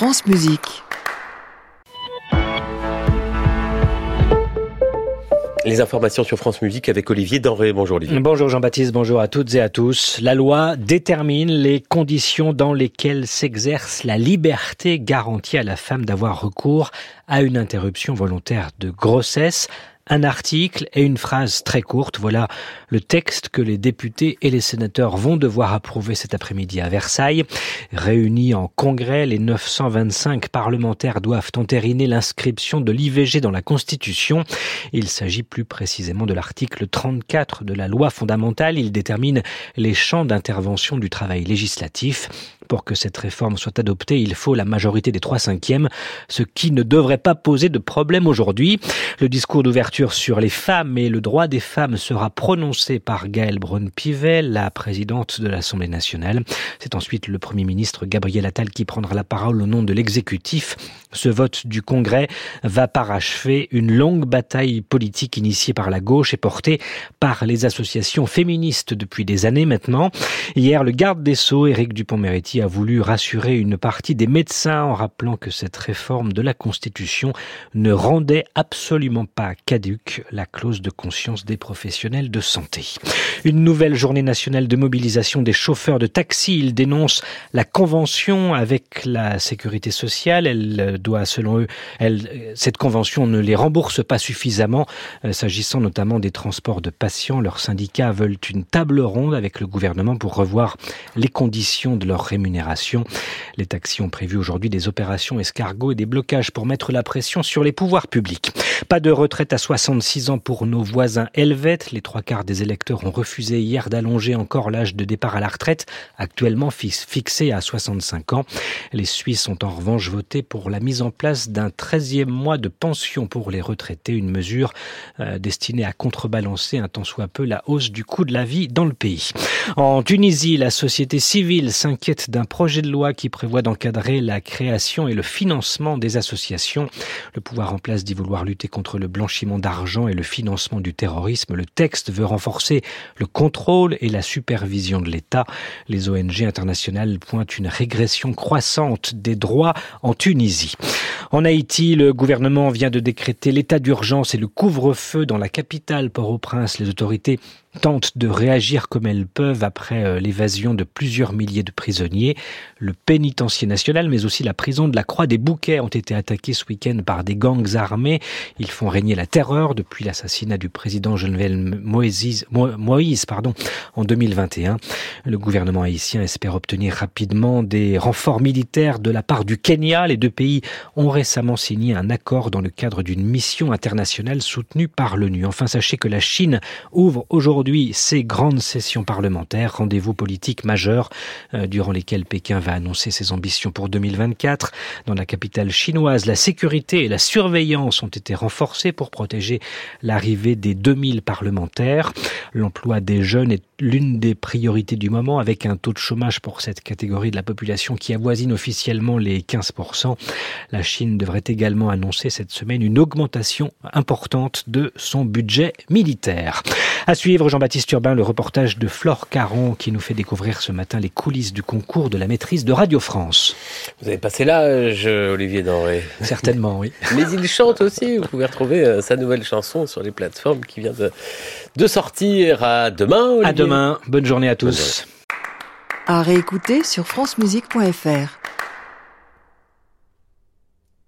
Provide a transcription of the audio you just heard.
France Musique. Les informations sur France Musique avec Olivier Denré. Bonjour Olivier. Bonjour Jean-Baptiste, bonjour à toutes et à tous. La loi détermine les conditions dans lesquelles s'exerce la liberté garantie à la femme d'avoir recours à une interruption volontaire de grossesse un article et une phrase très courte. Voilà le texte que les députés et les sénateurs vont devoir approuver cet après-midi à Versailles. Réunis en congrès, les 925 parlementaires doivent entériner l'inscription de l'IVG dans la Constitution. Il s'agit plus précisément de l'article 34 de la loi fondamentale. Il détermine les champs d'intervention du travail législatif. Pour que cette réforme soit adoptée, il faut la majorité des trois cinquièmes, ce qui ne devrait pas poser de problème aujourd'hui. Le discours d'ouverture sur les femmes et le droit des femmes sera prononcé par Gaëlle Braun-Pivet, la présidente de l'Assemblée nationale. C'est ensuite le Premier ministre Gabriel Attal qui prendra la parole au nom de l'exécutif. Ce vote du Congrès va parachever une longue bataille politique initiée par la gauche et portée par les associations féministes depuis des années maintenant. Hier, le garde des Sceaux, Éric Dupont-Moretti, a voulu rassurer une partie des médecins en rappelant que cette réforme de la Constitution ne rendait absolument pas la clause de conscience des professionnels de santé. Une nouvelle journée nationale de mobilisation des chauffeurs de taxi. Ils dénoncent la convention avec la sécurité sociale. Elle doit, selon eux, elle, cette convention ne les rembourse pas suffisamment, euh, s'agissant notamment des transports de patients. Leurs syndicats veulent une table ronde avec le gouvernement pour revoir les conditions de leur rémunération les taxis ont prévu aujourd'hui des opérations escargots et des blocages pour mettre la pression sur les pouvoirs publics. Pas de retraite à 66 ans pour nos voisins helvètes. Les trois quarts des électeurs ont refusé hier d'allonger encore l'âge de départ à la retraite, actuellement fixé à 65 ans. Les Suisses ont en revanche voté pour la mise en place d'un 13e mois de pension pour les retraités, une mesure euh, destinée à contrebalancer un tant soit peu la hausse du coût de la vie dans le pays. En Tunisie, la société civile s'inquiète d'un un projet de loi qui prévoit d'encadrer la création et le financement des associations. Le pouvoir en place dit vouloir lutter contre le blanchiment d'argent et le financement du terrorisme. Le texte veut renforcer le contrôle et la supervision de l'État. Les ONG internationales pointent une régression croissante des droits en Tunisie. En Haïti, le gouvernement vient de décréter l'état d'urgence et le couvre-feu dans la capitale Port-au-Prince. Les autorités tentent de réagir comme elles peuvent après euh, l'évasion de plusieurs milliers de prisonniers. Le pénitencier national, mais aussi la prison de la Croix des Bouquets ont été attaqués ce week-end par des gangs armés. Ils font régner la terreur depuis l'assassinat du président Geneviève Moïse, Moïse en 2021. Le gouvernement haïtien espère obtenir rapidement des renforts militaires de la part du Kenya. Les deux pays ont récemment signé un accord dans le cadre d'une mission internationale soutenue par l'ONU. Enfin, sachez que la Chine ouvre aujourd'hui aujourd'hui ces grandes sessions parlementaires, rendez-vous politiques majeurs euh, durant lesquels Pékin va annoncer ses ambitions pour 2024. Dans la capitale chinoise, la sécurité et la surveillance ont été renforcées pour protéger l'arrivée des 2000 parlementaires. L'emploi des jeunes est l'une des priorités du moment avec un taux de chômage pour cette catégorie de la population qui avoisine officiellement les 15%. La Chine devrait également annoncer cette semaine une augmentation importante de son budget militaire. À suivre, Jean-Baptiste Urbain, le reportage de Flore Caron qui nous fait découvrir ce matin les coulisses du concours de la maîtrise de Radio France. Vous avez passé l'âge, Olivier Denré Certainement, oui. Mais il chante aussi. Vous pouvez retrouver euh, sa nouvelle chanson sur les plateformes qui vient de, de sortir. À demain, Olivier. À demain. Bonne journée à tous. À réécouter sur francemusique.fr.